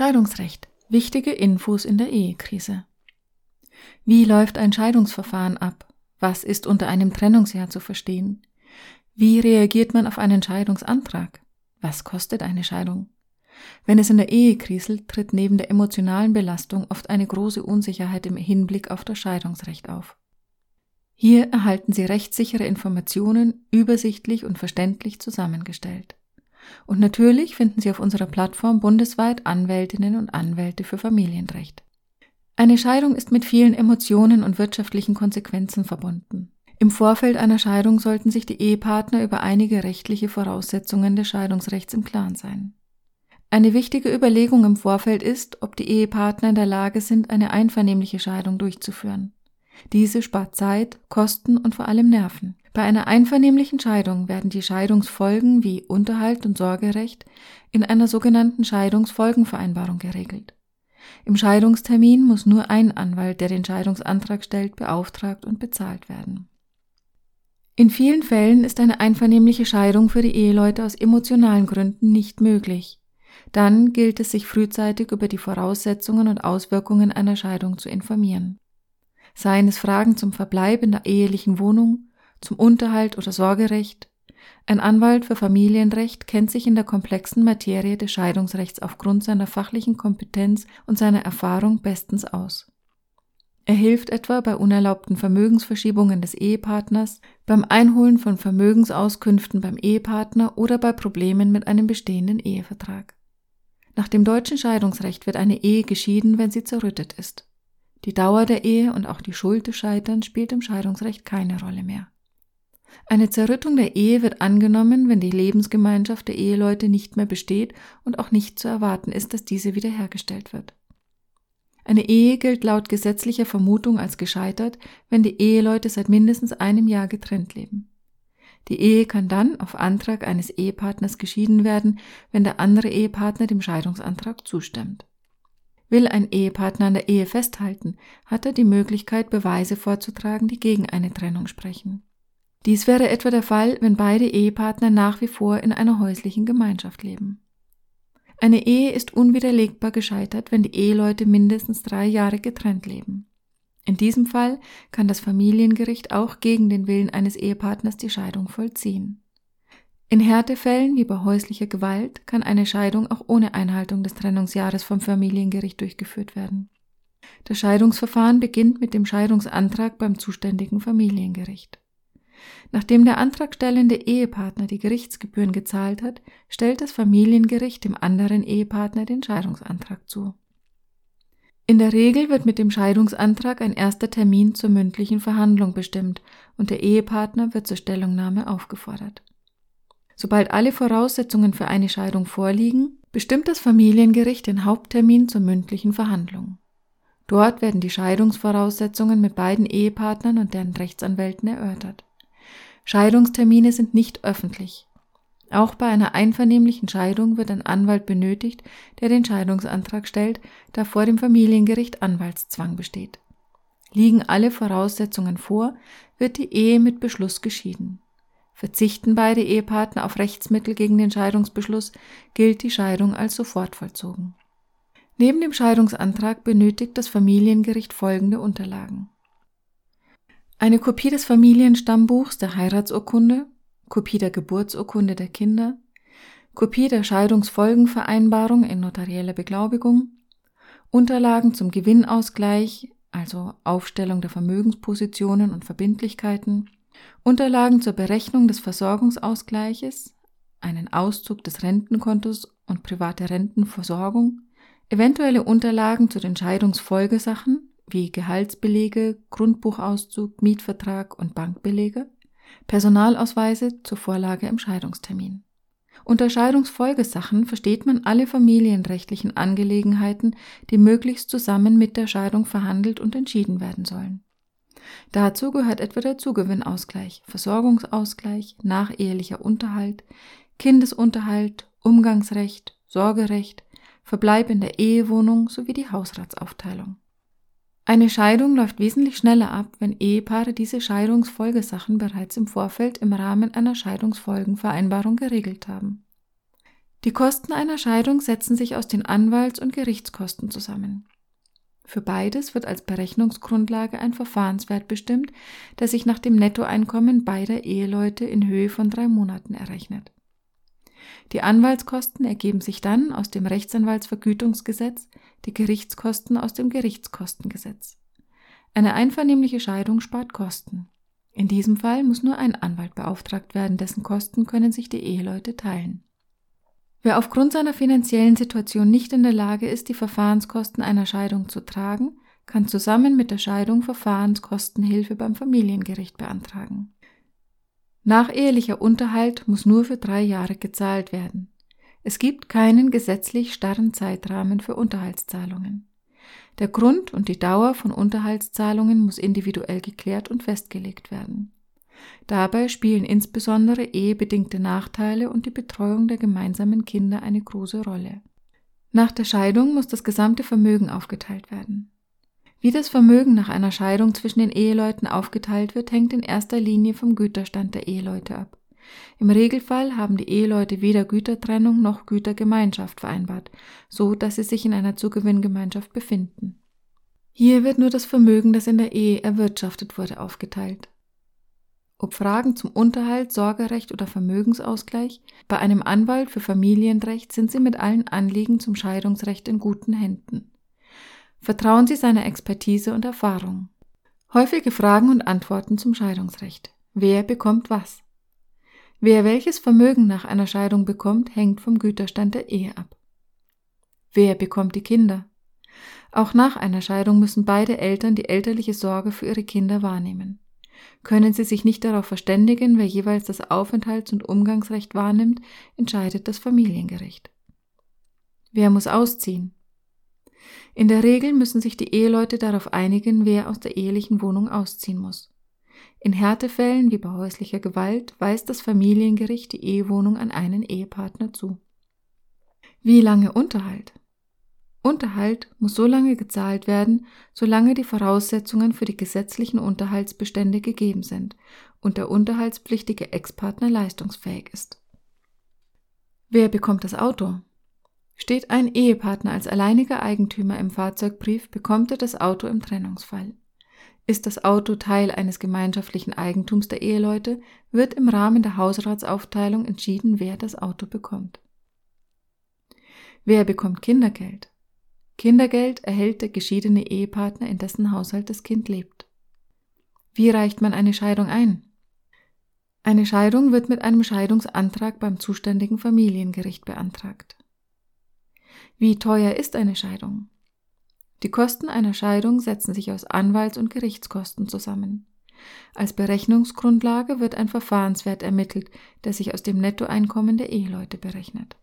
Scheidungsrecht. Wichtige Infos in der Ehekrise. Wie läuft ein Scheidungsverfahren ab? Was ist unter einem Trennungsjahr zu verstehen? Wie reagiert man auf einen Scheidungsantrag? Was kostet eine Scheidung? Wenn es in der Ehe kriselt, tritt neben der emotionalen Belastung oft eine große Unsicherheit im Hinblick auf das Scheidungsrecht auf. Hier erhalten Sie rechtssichere Informationen übersichtlich und verständlich zusammengestellt. Und natürlich finden Sie auf unserer Plattform bundesweit Anwältinnen und Anwälte für Familienrecht. Eine Scheidung ist mit vielen Emotionen und wirtschaftlichen Konsequenzen verbunden. Im Vorfeld einer Scheidung sollten sich die Ehepartner über einige rechtliche Voraussetzungen des Scheidungsrechts im Klaren sein. Eine wichtige Überlegung im Vorfeld ist, ob die Ehepartner in der Lage sind, eine einvernehmliche Scheidung durchzuführen. Diese spart Zeit, Kosten und vor allem Nerven. Bei einer einvernehmlichen Scheidung werden die Scheidungsfolgen wie Unterhalt und Sorgerecht in einer sogenannten Scheidungsfolgenvereinbarung geregelt. Im Scheidungstermin muss nur ein Anwalt, der den Scheidungsantrag stellt, beauftragt und bezahlt werden. In vielen Fällen ist eine einvernehmliche Scheidung für die Eheleute aus emotionalen Gründen nicht möglich. Dann gilt es, sich frühzeitig über die Voraussetzungen und Auswirkungen einer Scheidung zu informieren. Seien es Fragen zum Verbleib in der ehelichen Wohnung, zum Unterhalt oder Sorgerecht. Ein Anwalt für Familienrecht kennt sich in der komplexen Materie des Scheidungsrechts aufgrund seiner fachlichen Kompetenz und seiner Erfahrung bestens aus. Er hilft etwa bei unerlaubten Vermögensverschiebungen des Ehepartners, beim Einholen von Vermögensauskünften beim Ehepartner oder bei Problemen mit einem bestehenden Ehevertrag. Nach dem deutschen Scheidungsrecht wird eine Ehe geschieden, wenn sie zerrüttet ist. Die Dauer der Ehe und auch die Schuld des Scheiterns spielt im Scheidungsrecht keine Rolle mehr. Eine Zerrüttung der Ehe wird angenommen, wenn die Lebensgemeinschaft der Eheleute nicht mehr besteht und auch nicht zu erwarten ist, dass diese wiederhergestellt wird. Eine Ehe gilt laut gesetzlicher Vermutung als gescheitert, wenn die Eheleute seit mindestens einem Jahr getrennt leben. Die Ehe kann dann auf Antrag eines Ehepartners geschieden werden, wenn der andere Ehepartner dem Scheidungsantrag zustimmt. Will ein Ehepartner an der Ehe festhalten, hat er die Möglichkeit, Beweise vorzutragen, die gegen eine Trennung sprechen. Dies wäre etwa der Fall, wenn beide Ehepartner nach wie vor in einer häuslichen Gemeinschaft leben. Eine Ehe ist unwiderlegbar gescheitert, wenn die Eheleute mindestens drei Jahre getrennt leben. In diesem Fall kann das Familiengericht auch gegen den Willen eines Ehepartners die Scheidung vollziehen. In Härtefällen wie bei häuslicher Gewalt kann eine Scheidung auch ohne Einhaltung des Trennungsjahres vom Familiengericht durchgeführt werden. Das Scheidungsverfahren beginnt mit dem Scheidungsantrag beim zuständigen Familiengericht. Nachdem der antragstellende Ehepartner die Gerichtsgebühren gezahlt hat, stellt das Familiengericht dem anderen Ehepartner den Scheidungsantrag zu. In der Regel wird mit dem Scheidungsantrag ein erster Termin zur mündlichen Verhandlung bestimmt und der Ehepartner wird zur Stellungnahme aufgefordert. Sobald alle Voraussetzungen für eine Scheidung vorliegen, bestimmt das Familiengericht den Haupttermin zur mündlichen Verhandlung. Dort werden die Scheidungsvoraussetzungen mit beiden Ehepartnern und deren Rechtsanwälten erörtert. Scheidungstermine sind nicht öffentlich. Auch bei einer einvernehmlichen Scheidung wird ein Anwalt benötigt, der den Scheidungsantrag stellt, da vor dem Familiengericht Anwaltszwang besteht. Liegen alle Voraussetzungen vor, wird die Ehe mit Beschluss geschieden. Verzichten beide Ehepartner auf Rechtsmittel gegen den Scheidungsbeschluss, gilt die Scheidung als sofort vollzogen. Neben dem Scheidungsantrag benötigt das Familiengericht folgende Unterlagen. Eine Kopie des Familienstammbuchs der Heiratsurkunde, Kopie der Geburtsurkunde der Kinder, Kopie der Scheidungsfolgenvereinbarung in notarieller Beglaubigung, Unterlagen zum Gewinnausgleich, also Aufstellung der Vermögenspositionen und Verbindlichkeiten, Unterlagen zur Berechnung des Versorgungsausgleiches, einen Auszug des Rentenkontos und private Rentenversorgung, eventuelle Unterlagen zu den Scheidungsfolgesachen, wie Gehaltsbelege, Grundbuchauszug, Mietvertrag und Bankbelege, Personalausweise zur Vorlage im Scheidungstermin. Unter Scheidungsfolgesachen versteht man alle familienrechtlichen Angelegenheiten, die möglichst zusammen mit der Scheidung verhandelt und entschieden werden sollen. Dazu gehört etwa der Zugewinnausgleich, Versorgungsausgleich, nachehelicher Unterhalt, Kindesunterhalt, Umgangsrecht, Sorgerecht, Verbleib in der Ehewohnung sowie die Hausratsaufteilung. Eine Scheidung läuft wesentlich schneller ab, wenn Ehepaare diese Scheidungsfolgesachen bereits im Vorfeld im Rahmen einer Scheidungsfolgenvereinbarung geregelt haben. Die Kosten einer Scheidung setzen sich aus den Anwalts- und Gerichtskosten zusammen. Für beides wird als Berechnungsgrundlage ein Verfahrenswert bestimmt, der sich nach dem Nettoeinkommen beider Eheleute in Höhe von drei Monaten errechnet. Die Anwaltskosten ergeben sich dann aus dem Rechtsanwaltsvergütungsgesetz, die Gerichtskosten aus dem Gerichtskostengesetz. Eine einvernehmliche Scheidung spart Kosten. In diesem Fall muss nur ein Anwalt beauftragt werden, dessen Kosten können sich die Eheleute teilen. Wer aufgrund seiner finanziellen Situation nicht in der Lage ist, die Verfahrenskosten einer Scheidung zu tragen, kann zusammen mit der Scheidung Verfahrenskostenhilfe beim Familiengericht beantragen. Nachehelicher Unterhalt muss nur für drei Jahre gezahlt werden. Es gibt keinen gesetzlich starren Zeitrahmen für Unterhaltszahlungen. Der Grund und die Dauer von Unterhaltszahlungen muss individuell geklärt und festgelegt werden. Dabei spielen insbesondere ehebedingte Nachteile und die Betreuung der gemeinsamen Kinder eine große Rolle. Nach der Scheidung muss das gesamte Vermögen aufgeteilt werden. Wie das Vermögen nach einer Scheidung zwischen den Eheleuten aufgeteilt wird, hängt in erster Linie vom Güterstand der Eheleute ab. Im Regelfall haben die Eheleute weder Gütertrennung noch Gütergemeinschaft vereinbart, so dass sie sich in einer Zugewinngemeinschaft befinden. Hier wird nur das Vermögen, das in der Ehe erwirtschaftet wurde, aufgeteilt. Ob Fragen zum Unterhalt, Sorgerecht oder Vermögensausgleich, bei einem Anwalt für Familienrecht sind Sie mit allen Anliegen zum Scheidungsrecht in guten Händen. Vertrauen Sie seiner Expertise und Erfahrung. Häufige Fragen und Antworten zum Scheidungsrecht. Wer bekommt was? Wer welches Vermögen nach einer Scheidung bekommt, hängt vom Güterstand der Ehe ab. Wer bekommt die Kinder? Auch nach einer Scheidung müssen beide Eltern die elterliche Sorge für ihre Kinder wahrnehmen. Können sie sich nicht darauf verständigen, wer jeweils das Aufenthalts- und Umgangsrecht wahrnimmt, entscheidet das Familiengericht. Wer muss ausziehen? In der Regel müssen sich die Eheleute darauf einigen, wer aus der ehelichen Wohnung ausziehen muss. In Härtefällen wie bei häuslicher Gewalt weist das Familiengericht die Ehewohnung an einen Ehepartner zu. Wie lange Unterhalt? Unterhalt muss so lange gezahlt werden, solange die Voraussetzungen für die gesetzlichen Unterhaltsbestände gegeben sind und der unterhaltspflichtige Ex-Partner leistungsfähig ist. Wer bekommt das Auto? Steht ein Ehepartner als alleiniger Eigentümer im Fahrzeugbrief, bekommt er das Auto im Trennungsfall. Ist das Auto Teil eines gemeinschaftlichen Eigentums der Eheleute, wird im Rahmen der Hausratsaufteilung entschieden, wer das Auto bekommt. Wer bekommt Kindergeld? Kindergeld erhält der geschiedene Ehepartner, in dessen Haushalt das Kind lebt. Wie reicht man eine Scheidung ein? Eine Scheidung wird mit einem Scheidungsantrag beim zuständigen Familiengericht beantragt. Wie teuer ist eine Scheidung? Die Kosten einer Scheidung setzen sich aus Anwalts- und Gerichtskosten zusammen. Als Berechnungsgrundlage wird ein Verfahrenswert ermittelt, der sich aus dem Nettoeinkommen der Eheleute berechnet.